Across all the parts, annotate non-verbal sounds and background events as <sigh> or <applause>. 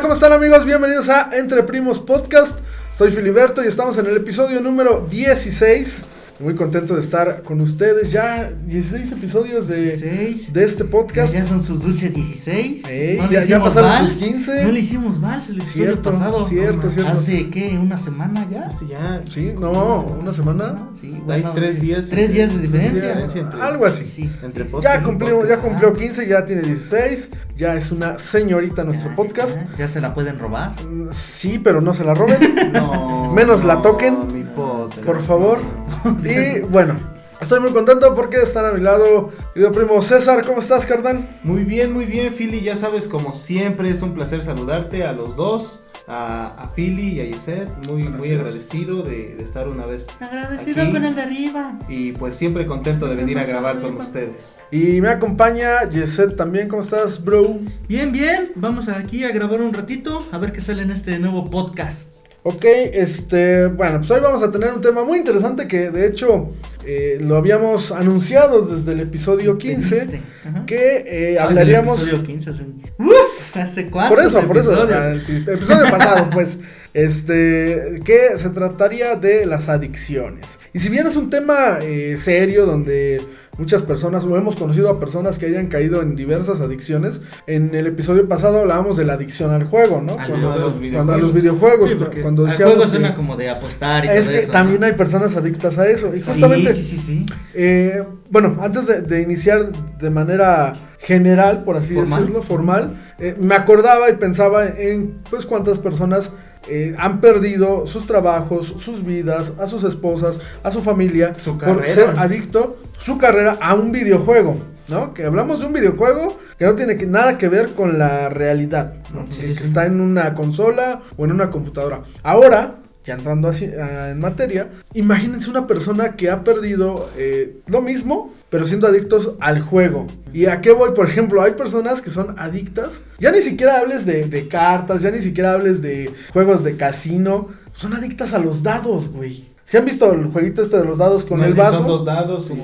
¿cómo están amigos? Bienvenidos a Entre Primos Podcast. Soy Filiberto y estamos en el episodio número 16. Muy contento de estar con ustedes. Ya 16 episodios de, 16. de este podcast. Ya son sus dulces 16. Ey, No ya, ya hicimos pasaron vals. sus 15. No le hicimos vals el episodio Cierto, pasado. cierto, cierto. Hace, ¿qué? ¿Una semana ya? Hace ya. Sí, no, una semana. Sí, Hay bueno, tres días. Tres días de diferencia. entre- Algo así. Sí. Entre Ya cumplió, ya cumplió 15, ya tiene 16. Ya es una señorita nuestro Ya, podcast. Ya, ya se la pueden robar. Mm, Sí, pero no se la roben. <laughs> No. Menos la toquen. mi podcast. Por favor. <laughs> Y bueno, estoy muy contento porque están a mi lado, querido primo César. ¿Cómo estás, carnal? Muy bien, muy bien, Philly. Ya sabes, como siempre, es un placer saludarte a los dos. A, a Philly y a Yeset. Muy, muy agradecido de, de estar una vez. Agradecido Aquí. con el de arriba. Y pues siempre contento de venir a grabar con ustedes. Y me acompaña Yeset también. ¿Cómo estás, bro? Bien, bien. Vamos aquí a grabar un ratito. A ver qué sale en este nuevo podcast. Ok, este, bueno, pues hoy vamos a tener un tema muy interesante que de hecho eh, lo habíamos anunciado desde el episodio 15, Pediste. Ajá. que eh, Ah, hablaríamos... del episodio 15, hace- Uf, ¿hace cuánto? Por eso, por eso, el episodio pasado, <laughs> pues, este, que se trataría de las adicciones. Y si bien es un tema eh, serio donde muchas personas, o hemos conocido a personas que hayan caído en diversas adicciones, en el episodio pasado hablábamos de la adicción al juego, ¿no? Al Cuando, a los videojuegos, Sí, cuando decíamos... juego que- suena como de apostar y es todo que eso, también ¿no? hay personas adictas a eso. Y Sí, justamente, sí, sí, sí. eh, bueno, antes de, de iniciar de manera general, por así Formal. decirlo, formal, eh, me acordaba y pensaba en pues cuántas personas eh, han perdido sus trabajos, sus vidas, a sus esposas, a su familia, Su por carrera. ser adicto, su carrera a un videojuego. ¿No? Que hablamos de un videojuego que no tiene que- nada que ver con la realidad, ¿no? Sí, que, sí, que sí. está en una consola o en una computadora. Ahora, ya entrando así en materia, imagínense una persona que ha perdido eh, lo mismo, pero siendo adictos al juego. ¿Y a qué voy? Por ejemplo, hay personas que son adictas. Ya ni siquiera hables de, de cartas, ya ni siquiera hables de juegos de casino. Son adictas a los dados, güey. ¿Se han visto el jueguito este de los dados con No el vaso? Son dos dados y.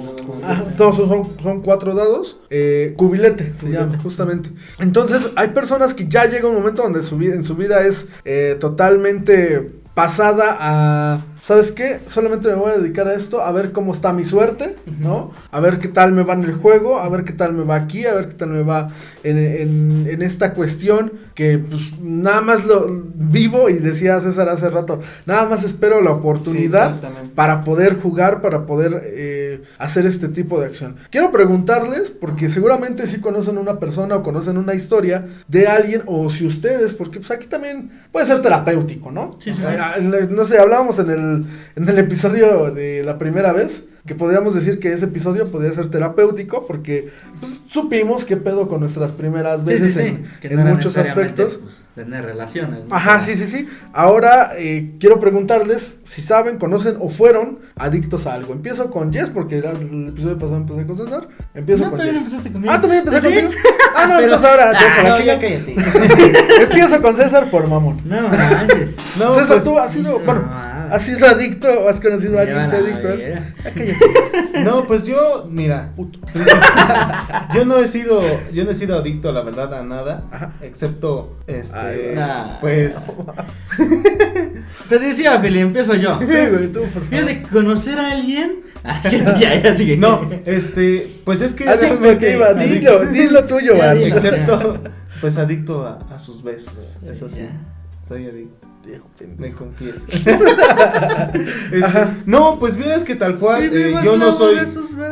Ah, todos son, son cuatro dados. Eh, cubilete se Cubilete. llama, justamente. Entonces, hay personas que ya llega un momento donde su vida, en su vida es eh, totalmente pasada a. ¿Sabes qué? Solamente me voy a dedicar a esto, a ver cómo está mi suerte, ¿no? A ver qué tal me va en el juego, a ver qué tal me va aquí, a ver qué tal me va en, en- en esta cuestión que pues nada más lo vivo y decía César hace rato, nada más espero la oportunidad Sí, para poder jugar, para poder eh, hacer este tipo de acción. Quiero preguntarles, porque seguramente sí conocen una persona o conocen una historia de alguien, o si ustedes, porque pues aquí también puede ser terapéutico, ¿no? Sí, sí, sí. Eh, le- no sé, hablábamos en el, en el episodio de la primera vez. Que podríamos decir que ese episodio podría ser terapéutico porque pues, supimos qué pedo con nuestras primeras veces sí, sí. en, Que en no era muchos aspectos. pues, tener relaciones. ¿no? Ajá, sí, sí, sí. Ahora eh, quiero preguntarles si saben, conocen o fueron adictos a algo. Empiezo con Jess, porque el, el episodio pasado empecé con César. Empiezo No, con no Jess. empezaste conmigo. Ah, también empecé ¿Sí? contigo. Ah, no, <laughs> Pero- entonces ahora Jess a la no. <laughs> Empiezo con César por mamón. No, manches. No, César, pues, tú has sido, no, bueno, ah. Has sido adicto o has conocido a alguien que sea adicto a él. ver. Ah. No, pues yo, mira, yo no he sido, yo no he sido adicto, la verdad, a nada, Ajá. excepto, este, Ay, nah. pues, Te decía, Feli, empiezo yo. Sí, güey, tú, por favor. Fíjate, conocer a alguien. <laughs> Ah, ya, ya, sigue. no, este, pues es que Adicto realmente que iba, dilo, dilo tuyo, <laughs> man. excepto, pues adicto a, a sus besos, eso sí, ya. soy adicto. Viejo pendejo. Me confieso. <laughs> Este, no, pues mira, es que tal cual, eh, yo no soy,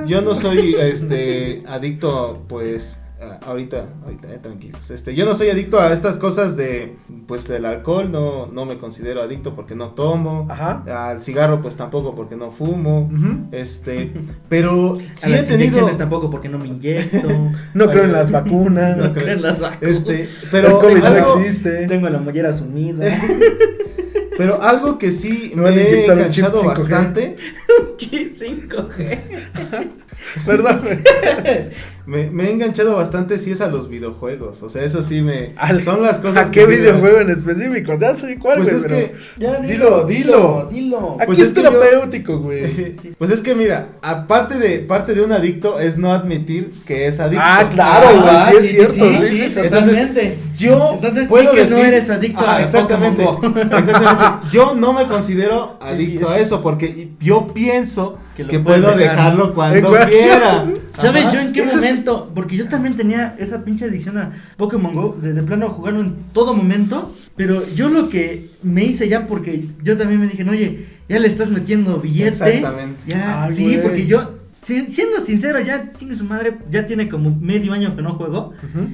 yo no soy, este, adicto, pues, ahorita, ahorita, eh, tranquilos, este, yo no soy adicto a estas cosas de, pues, el alcohol, no, no me considero adicto porque no tomo, Ajá. al cigarro, pues, tampoco porque no fumo, este, <laughs> pero A sí he las tenido, tampoco porque no me inyecto. <laughs> No creo en las vacunas. no No creo en las vacunas. este, pero COVID algo, no existe. Tengo la mollera sumida. <laughs> pero algo que sí Me a he un enganchado 5G. bastante, Chip 5G. Perdón. Me, me he enganchado bastante sí es a los videojuegos. O sea, eso sí me. Al- son las cosas ¿A qué que sí videojuego en específico? Ya sé cuál, Pues es pero- que. Ya, Dilo, dilo. dilo. Aquí Pues es, es que terapéutico, güey. <laughs> Pues es que mira, aparte de parte de un adicto es no admitir que es adicto. Ah, claro, güey, Ah, sí es cierto, sí, sí, sí. totalmente. Yo Entonces, puedo que no decir- eres adicto a exactamente, <laughs> exactamente. Yo no me considero <laughs> adicto Sí, a eso porque yo pienso Que que, puedo dejar. dejarlo cuando quiera. ¿Sabes Ajá. yo en qué es- momento? Porque yo también tenía esa pinche adicción a Pokémon Go, de, de plano jugarlo en todo momento, pero yo lo que me hice ya porque yo también me dije, oye, ya le estás metiendo billete. Exactamente. Ya, Ay, sí, porque yo, si- siendo sincero, ya tiene su madre, ya tiene como medio año que no juego. Ujú.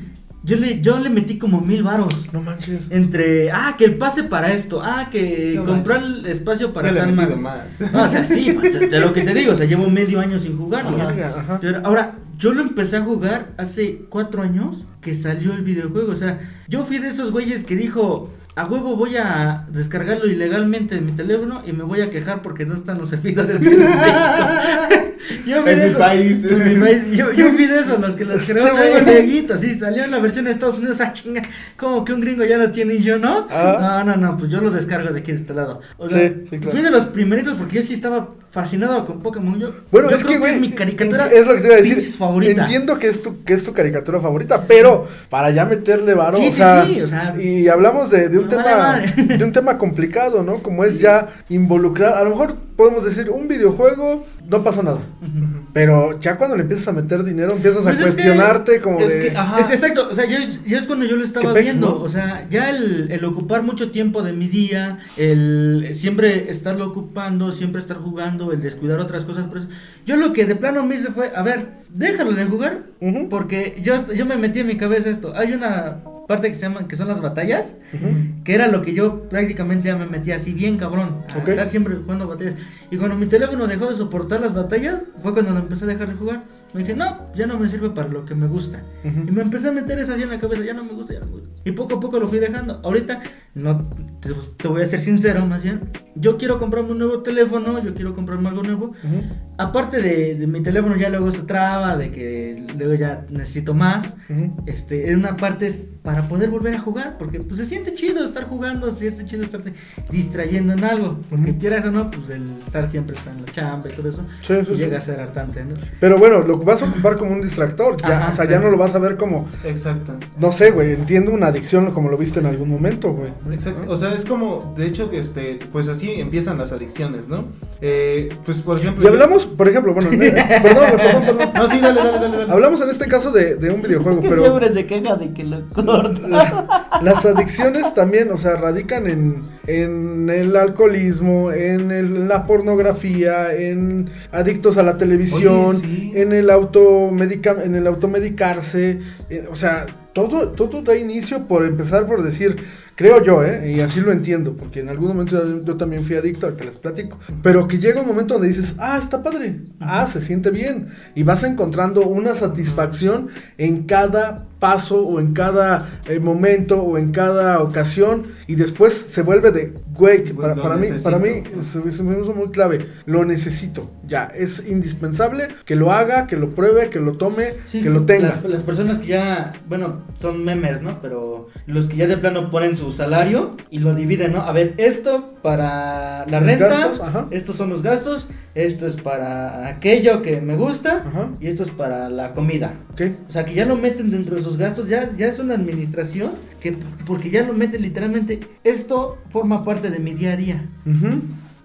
Yo le, yo le metí como mil varos. No manches. Entre, ah, que el pase para esto, ah, que No comprar el espacio para le metido madre. más. <laughs> No, o sea, sí, pues, de, lo que te digo, o sea, llevo medio año sin ajá. Yo Ahora, yo lo empecé a jugar hace cuatro años que salió el videojuego. O sea, yo fui de esos güeyes que dijo, a huevo voy a descargarlo ilegalmente en mi teléfono y me voy a quejar porque no están los servidores bien en México". <laughs> Yo fui En esos- país. mi país. Yo, yo fui de esos, los que los <laughs> creó Dieguito, Sí, salió en la versión de Estados Unidos. <laughs> Ah, chinga, como que un gringo ya lo tiene y yo no. Ah. No, no, no, pues yo lo descargo de aquí de este lado. O sea, Sí, sí, claro. fui de los primeritos porque yo sí estaba fascinado con Pokémon. Yo, Bueno, yo es creo que, güey, es mi caricatura. es lo que te iba a decir. favorita. Entiendo que es tu, que es tu caricatura favorita, pero para ya meterle varo, Sí, o sí, sea, o sea, y hablamos de, de un tema, de un tema complicado, ¿no? Como es ya involucrar, a lo mejor podemos decir un videojuego, no pasa nada, pero ya cuando le empiezas a meter dinero, empiezas a Pues que- cuestionarte como es de, que, ajá. Es exacto, o sea, yo, yo es cuando yo lo estaba pex, viendo, ¿no? o sea, ya el, el ocupar mucho tiempo de mi día, el siempre estarlo ocupando, siempre estar jugando, el descuidar otras cosas, por eso, yo lo que de plano me hice fue, a ver, déjalo de jugar, porque yo, hasta- yo me metí en mi cabeza esto, hay una parte que se llama, que son las batallas, que era lo que yo prácticamente ya me metía así bien cabrón, a estar siempre jugando batallas, y cuando mi teléfono dejó de soportar las batallas, fue cuando lo empecé a dejar de jugar, me dije, no, ya no me sirve para lo que me gusta. Ujú. Y me empecé a meter eso así en la cabeza, ya no me gusta, ya no me gusta. Y poco a poco lo fui dejando. Ahorita, no te, te voy a ser sincero, más bien, yo quiero comprarme un nuevo teléfono, yo quiero comprarme algo nuevo. Ujú. Aparte de, de mi teléfono ya luego se traba, de que luego ya necesito más. Ujú. Este, en una parte es para poder volver a jugar, porque pues se siente chido estar jugando, se siente chido estar distrayendo en algo, porque quieras o no, pues el estar siempre está en la chamba y todo eso, Sí, sí, sí. llega a ser hartante, ¿no? Pero bueno, lo vas a ocupar como un distractor, ya, Ajá, o sea, sí. ya no lo vas a ver como, Exacto. no sé, güey, entiendo una adicción como lo viste en algún momento, güey. Exacto. O sea, es como, de hecho, que este, pues así empiezan las adicciones, ¿no? Eh, pues por ejemplo. Y hablamos, por ejemplo, bueno, <laughs> ne- perdón, perdón, perdón. No, sí, dale, dale, dale. dale. Hablamos en este caso de, de un videojuego, pero se queja de que lo corta. las adicciones también, o sea, radican en, en el alcoholismo, en el- la pornografía, en adictos a la televisión, Oye, sí. en el automedica, en el automedicarse, eh, o sea, todo, todo da inicio por empezar por decir, creo yo, ¿eh? y así lo entiendo, porque en algún momento yo, también fui adicto, ahorita les platico, pero que llega un momento donde dices, ah, está padre, ah, se siente bien, y vas encontrando una satisfacción en cada paso o en cada eh, momento o en cada ocasión, y después se vuelve de, güey, que para, mí, para mí se, se me hizo muy clave, lo necesito, ya, es indispensable que lo haga, que lo pruebe, que lo tome, Sí, que lo tenga. Las, las personas que ya, bueno, son memes, ¿no? Pero los que ya de plano ponen su salario y lo dividen, ¿no? A ver, esto para la Los renta, gastos, estos son los gastos, esto es para aquello que me gusta Ajá. y esto es para la comida. ¿Ok? O sea, que ya lo meten dentro de sus gastos, ya, ya es una administración que porque ya lo meten literalmente, esto forma parte de mi día a día.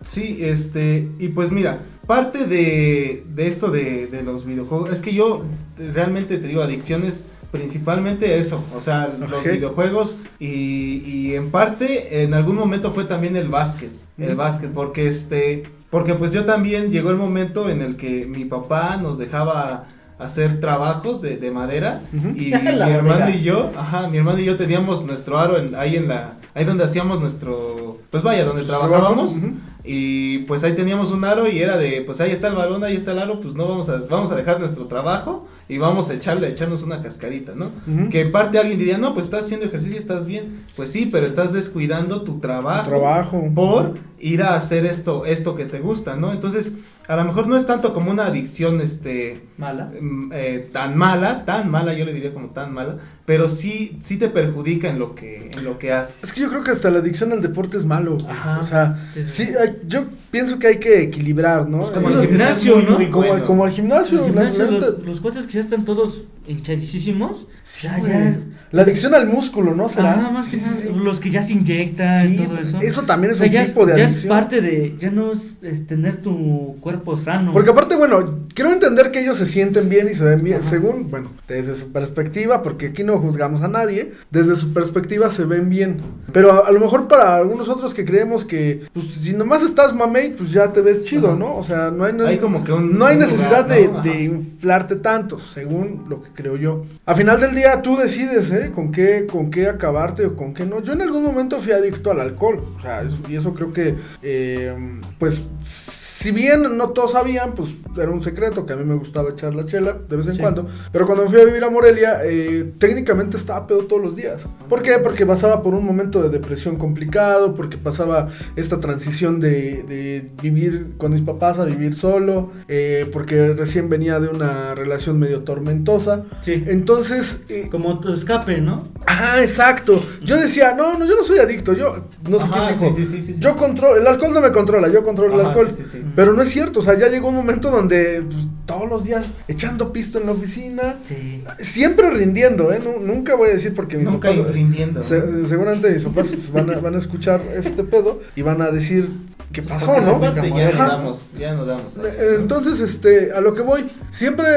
Sí, este, y pues mira, parte de, de esto de, de los videojuegos, es que yo realmente te digo, adicciones principalmente eso, o sea, los videojuegos y, y en parte en algún momento fue también el básquet, el básquet, porque este, porque pues yo también llegó el momento en el que mi papá nos dejaba hacer trabajos de, de madera y <laughs> mi hermano y yo, ajá, mi hermano y yo teníamos nuestro aro en- ahí en la, ahí donde hacíamos nuestro, pues vaya, donde trabajábamos. Y pues ahí teníamos un aro y era de, pues ahí está el balón, ahí está el aro, pues no vamos a, vamos a dejar nuestro trabajo y vamos a echarle, a echarnos una cascarita, ¿no? Que en parte alguien diría, no, pues estás haciendo ejercicio, estás bien. Pues sí, pero estás descuidando tu trabajo, Trabajo. por ir a hacer esto, esto que te gusta, ¿no? Entonces, a lo mejor no es tanto como una adicción, este, Mala. mm, eh, tan mala, tan mala, yo le diría como tan mala, pero sí, sí te perjudica en lo que, en lo que haces. Es que yo creo que hasta la adicción al deporte es malo. Ajá. O sea, Sí, sí. sí, hay- yo pienso que hay que equilibrar, ¿no? Pues como Eh, el gimnasio, ¿no? muy como, buenos. como al gimnasio. Los, los cuates que ya están todos hinchadísimos. Sí, ya, ya. La adicción al músculo, ¿no? ¿Será? Más Sí, que sí, nada, sí. Los que ya se inyectan, Sí, todo eso. eso también es O sea, un ya tipo de ya es adicción. parte de. Ya no es, tener tu cuerpo sano. Porque aparte, bueno, quiero entender que ellos se sienten bien y se ven bien, Ajá. según, bueno, desde su perspectiva, porque aquí no juzgamos a nadie, desde su perspectiva se ven bien. Pero a, a lo mejor para algunos otros que creemos que, pues, si nomás estás mamey, pues ya te ves chido, Ajá. ¿no? O sea, no hay, no, Hay como que un- no hay un necesidad lugar, de, ¿no? de inflarte tanto, según lo que creo yo. A final del día tú decides, ¿eh? Con qué, con qué acabarte o con qué no. Yo en algún momento fui adicto al alcohol, o sea, y eso creo que, eh, pues, si bien no todos sabían, pues era un secreto que a mí me gustaba echar la chela de vez en Sí. cuando. Pero cuando me fui a vivir a Morelia, eh, técnicamente estaba pedo todos los días. ¿Por qué? Porque pasaba por un momento de depresión complicado, porque pasaba esta transición de, de vivir con mis papás a vivir solo, eh, porque recién venía de una relación medio tormentosa. Sí. Entonces, eh, Como tu escape, ¿no? Ajá, exacto. Yo decía, no, no, yo no soy adicto, yo no sé Ajá, quién dijo. sí, sí. Yo controlo, el alcohol no me controla, yo controlo el alcohol. sí, sí, sí. Pero no es cierto, o sea, ya llegó un momento donde pues, todos los días echando pisto en la oficina, Sí. siempre rindiendo, ¿eh? Nu- nunca voy a decir porque mis Nunca papás... rindiendo. se- seguramente mis papás pues, van, a, van a escuchar este pedo y van a decir qué pasó, ¿no? ya no damos, ya no damos. Entonces, este, a lo que voy, siempre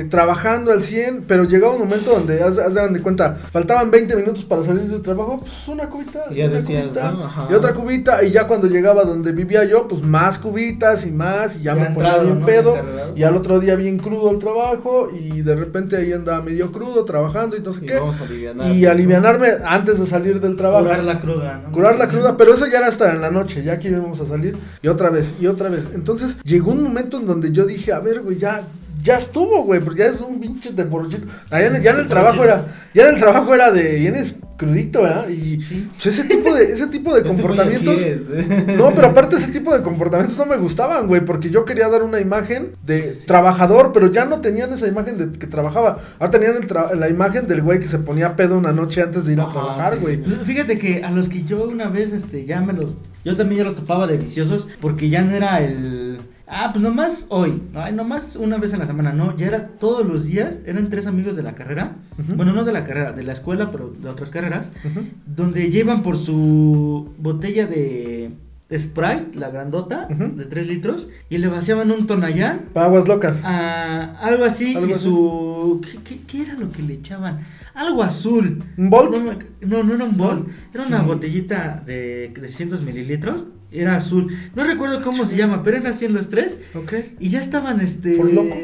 eh, trabajando al 100, pero llegaba un momento donde, haz, haz de cuenta, faltaban 20 minutos para salir del trabajo, pues una cubita. Y ya una decías, cubita, ¿no? Ajá. Y otra cubita, y ya cuando llegaba donde vivía yo, pues más cubitas y más, y ya, Ya me ponía entrado, bien ¿no? pedo, y al otro día bien crudo al trabajo, y de repente ahí andaba medio crudo trabajando y no sé Y qué. vamos a alivianar, Y ¿no? alivianarme antes de salir del trabajo. Curar la cruda, ¿no? Curar la cruda, pero eso ya era hasta en la noche, ya que íbamos a salir, y otra vez, y otra vez. Entonces, llegó un momento en donde yo dije, a ver, güey, ya, ya estuvo, güey, porque ya es un pinche de borrachito. Allá en- ya en el trabajo era, ya en el trabajo era de, vienes crudito, ¿verdad? Y Sí. pues, ese tipo de, ese tipo de <laughs> comportamientos. es, ¿eh? <laughs> No, pero aparte ese tipo de comportamientos no me gustaban, güey, porque yo quería dar una imagen de trabajador, pero ya no tenían esa imagen de que trabajaba. Ahora tenían el tra- la imagen del güey que se ponía pedo una noche antes de ir a Ajá, trabajar, sí. güey. Fíjate que a los que yo una vez, este, ya me los. Yo también ya los topaba de viciosos, porque ya no era el. Ah, pues nomás hoy, ay, nomás una vez en la semana, no, ya era todos los días, eran tres amigos de la carrera, bueno, no de la carrera, de la escuela, pero de otras carreras, donde llevan por su botella de Sprite, la grandota, de 3 litros, y le vaciaban un tonallán, Aguas locas. a algo así, Algo y así. su... ¿qué, qué, qué era lo que le echaban? Algo azul. ¿Un Bolt? No, no, no era un bol. Era una botellita de, de 100 mililitros. Era azul. No recuerdo cómo se llama, pero eran así en los tres. Ok. Y ya estaban, este. ¿For Loco?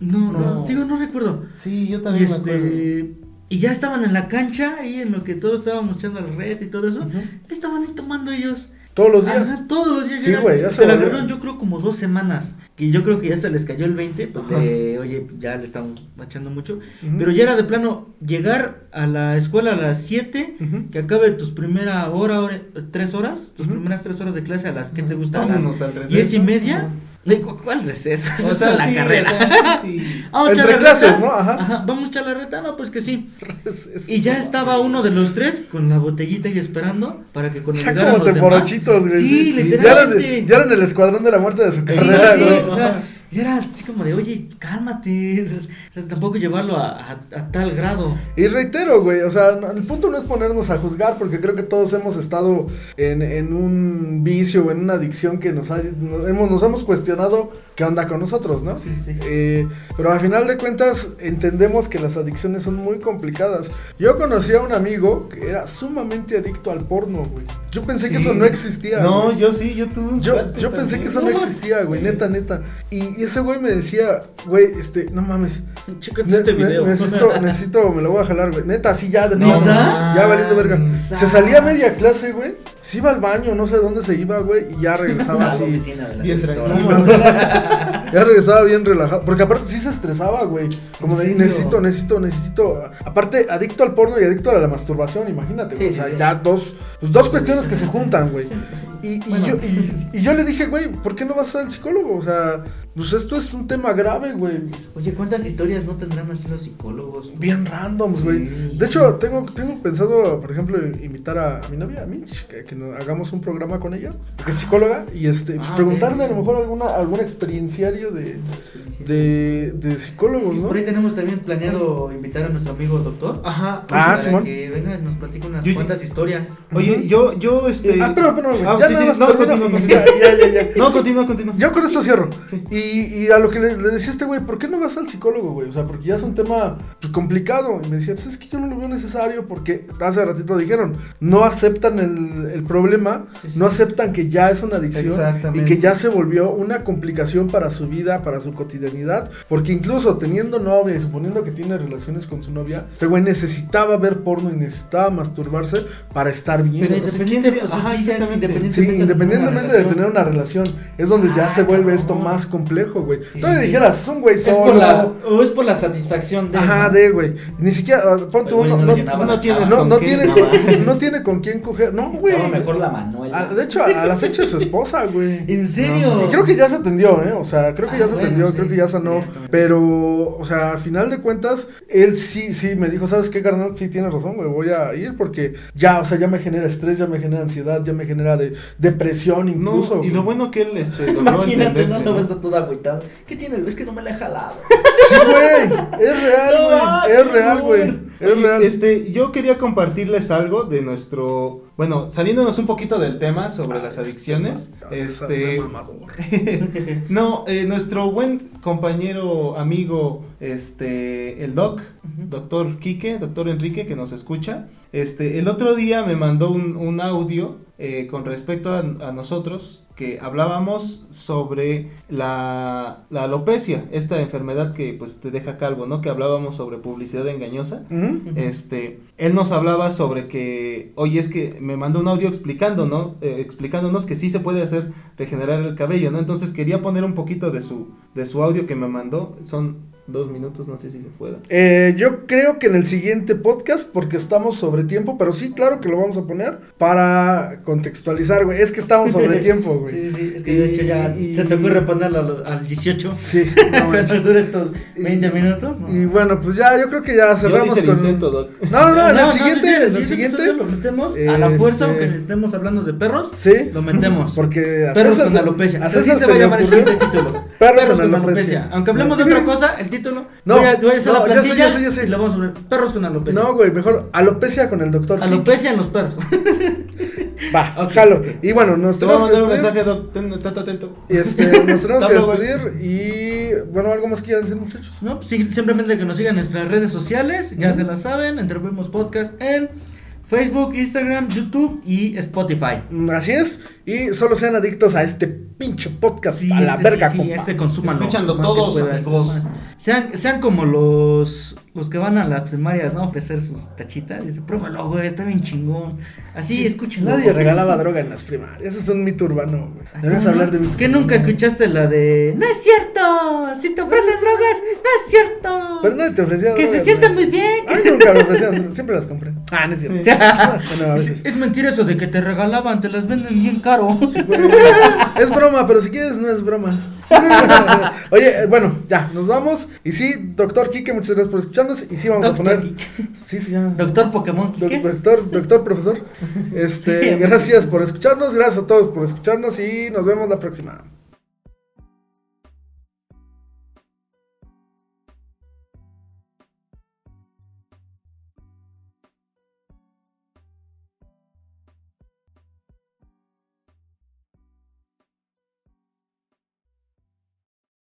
No, no, No. digo, no recuerdo. Sí, yo también me acuerdo. este. Y ya estaban en la cancha, ahí en lo que todos estábamos echando al red y todo eso. Estaban ahí tomando ellos. Todos los días. Ajá, todos los días. Sí, güey, ya se se la agarraron yo creo como dos semanas. Que yo creo que ya se les cayó el 20, pues de, oye, ya le estamos echando mucho. Pero ya era de plano llegar a la escuela a las 7, Ujú. que acabe tus primera hora, hora, tres horas, tus primeras tres horas de clase a las que te gustan, Vámonos las al receso. diez y media. Digo, ¿Cuál receso? <laughs> O Esa sea, es la sí, carrera. sea, sí. <laughs> Vamos Entre clases, reta. ¿no? Ajá. Vamos a echar la reta, no, pues que sí. Es- es- Y ya estaba uno de los tres con la botellita y esperando para que cuando Ya como te güey. Sí, Ya eran, literalmente. ya eran el escuadrón de la muerte de su Sí, carrera, sí, güey. o sea, ya era así como de, oye, cálmate. <laughs> O sea, tampoco llevarlo a, tal grado. Y reitero, güey, o sea, el punto no es ponernos a juzgar, porque creo que todos hemos estado en, en un vicio o en una adicción que nos, ha- hemos, nos hemos cuestionado qué onda con nosotros, ¿no? Sí, sí. Eh, pero al final de cuentas entendemos que las adicciones son muy complicadas. Yo conocí a un amigo que era sumamente adicto al porno, güey. Yo pensé que eso no existía. No, güey. yo sí, yo tuve un Yo, pensé que eso no existía, güey, neta, neta. Y, y ese güey me decía, güey, este, no mames. Chécate ne- este ne- video. necesito, <laughs> necesito, me lo voy a jalar, güey. Neta, así ya de ¿Neta? plano, Ya valiendo verga. Se salía a media clase, güey. Se iba al baño, no sé dónde se iba, güey. Y ya regresaba <laughs> así. Bien pistola. tranquilo. Ya regresaba bien relajado. Porque aparte sí se estresaba, güey. Como de necesito, necesito, necesito. Aparte, adicto al porno y adicto a la masturbación, imagínate, güey. Sí, o sea, sí, sí. ya dos, pues, dos cuestiones que se juntan, güey. Y, y Bueno. yo, y, y yo le dije, güey, ¿por qué no vas al psicólogo? O sea, pues esto es un tema grave, güey. Oye, ¿cuántas historias no tendrán así los psicólogos? Bien randoms, güey. Sí. De hecho, tengo, tengo pensado, por ejemplo, invitar a, a mi novia, a Mitch, que, que nos hagamos un programa con ella, que es psicóloga, y este, pues, Ah, preguntarle a lo mejor alguna, algún experienciario de, de, de psicólogos, Y ¿no? por ahí tenemos también planeado invitar a nuestro amigo doctor. Ajá. Ah, para Simón. que venga y nos platique unas Yo- cuantas historias. Oye, yo, yo, este. Ah, pero, pero, Ah, ya sí, sí, no, continúa, <laughs> continúa. Ya, ya, ya, ya. No, continúa, continúa. Yo con esto cierro. Sí. Y, y a lo que le, le decía este güey, ¿por qué no vas al psicólogo, güey? O sea, porque ya es un tema pues, complicado. Y me decía, pues es que yo no lo veo necesario porque hace ratito dijeron, no aceptan el, el problema, Sí, sí. no aceptan que ya es una adicción y que ya se volvió una complicación para su vida, para su cotidianidad. Porque incluso teniendo novia y suponiendo que tiene relaciones con su novia, ese güey necesitaba ver porno y necesitaba masturbarse para estar bien. Pero güey. sea, independiente, ¿quién o sea, diría? Ajá, sí, ya es exactamente. Sí, independientemente de tener una relación, es donde ya Ah, se vuelve esto cabrón. más complejo, güey. Sí, Entonces sí. dijeras, es un güey Es solo. por la, o es por la satisfacción de. Ajá, ¿no? de, güey. Ni siquiera, ah, ponte uno, no no, no tienes no, no tiene no, con, no tiene con quién coger. No, güey. Estaba mejor la Manuela. Ah, de hecho, a, a la fecha es su esposa, güey. ¿En serio? Y creo que ya se atendió, ¿eh? O sea, creo que Ah, ya se bueno, atendió, sí. creo que ya sanó. Pero, o sea, a final de cuentas, él sí, sí me dijo, ¿sabes qué, carnal? Sí, tienes razón, güey, voy a ir porque ya, o sea, ya me genera estrés, ya me genera ansiedad, ya me genera de, depresión incluso. No, y lo bueno que él este, <laughs> logró Imagínate, no lo ¿no? ves todo agüitado. ¿Qué tiene? Es que no me la he jalado. Sí, güey, es real, No, güey, es real, güey, es real. Este, yo quería compartirles algo de nuestro, bueno, saliéndonos un poquito del tema sobre las adicciones, este, no, eh, nuestro buen compañero, amigo, este, el doc, doctor Quique, doctor Enrique, que nos escucha, este, el otro día me mandó un, un audio eh, con respecto a, a nosotros que hablábamos sobre la, la alopecia, esta enfermedad que pues te deja calvo, ¿no? Que hablábamos sobre publicidad engañosa. Este, él nos hablaba sobre que, oye, es que me mandó un audio explicando, ¿no? Eh, explicándonos que sí se puede hacer regenerar el cabello, ¿no? Entonces quería poner un poquito de su, de su audio que me mandó. Son dos minutos, no sé si se pueda. Eh, yo creo que en el siguiente podcast, porque estamos sobre tiempo, pero sí, claro que lo vamos a poner para contextualizar, güey. Es que estamos sobre <laughs> tiempo, güey. Sí, sí, es que de hecho ya Y- se te ocurre ponerlo al, al 18. Sí, <laughs> no estos 20 Y- minutos. ¿no? Y bueno, pues ya, yo creo que ya cerramos el con. intento, Doc. No, no, no, en el No, siguiente, sí, en el siguiente lo metemos a la fuerza, Este- aunque estemos hablando de perros. Sí. Lo metemos. <laughs> Porque a Perros César con se- alopecia. a Así se va a llamar el ocurrió- siguiente título. Perros Perros con alopecia. alopecia. Aunque hablemos de otra cosa, el título. No, voy a, voy a hacer no, la ya sé, ya sé, ya sé. y lo vamos a poner. Perros con alopecia. No, güey, mejor alopecia con el doctor. Kik. Alopecia en los perros. <laughs> Va, Ok, jalo. Y bueno, nos tenemos que despedir. mensaje, Doc. Ten, estate atento. Y este, nos <laughs> tenemos que despedir. Y bueno, algo más que quieran decir, muchachos. No, pues sí, simplemente que nos sigan en nuestras redes sociales, ya se las saben, Entrevemos Podcast en Facebook, Instagram, YouTube y Spotify. Mm, Así es. Y solo sean adictos a este pinche podcast. Sí, a la este, verga, sí, sí, compa. este consúmanlo. Escúchanlo todos, puedas, amigos. más. Sean, sean como los los que van a las primarias, ¿no? Ofrecer sus tachitas. Dice, pruébalo, güey, está bien chingón. Así, escúchenlo. Nadie güey. regalaba droga en las primarias. Eso es un mito urbano, güey. Debemos hablar de mitos ¿Qué nunca escuchaste la de No es cierto? Si te ofrecen drogas, no es cierto. Pero nadie te ofrecía que se drogas, sientan güey. muy bien. A mí nunca me ofrecían drogas. Siempre las compré. Ah, no es cierto. bueno, a <laughs> Es, es mentira eso de que te regalaban, te las venden bien caro. Güey, Es broma, pero si quieres no es broma. Oye, bueno, ya, nos vamos. Y sí, doctor Kike, muchas gracias por escucharnos. Y sí, vamos Doctor a poner. Kike. Sí, sí, ya. Doctor Pokémon, ¿qué? doctor, doctor, profesor. <laughs> Este, Sí. gracias por escucharnos, gracias a todos por escucharnos y nos vemos la próxima.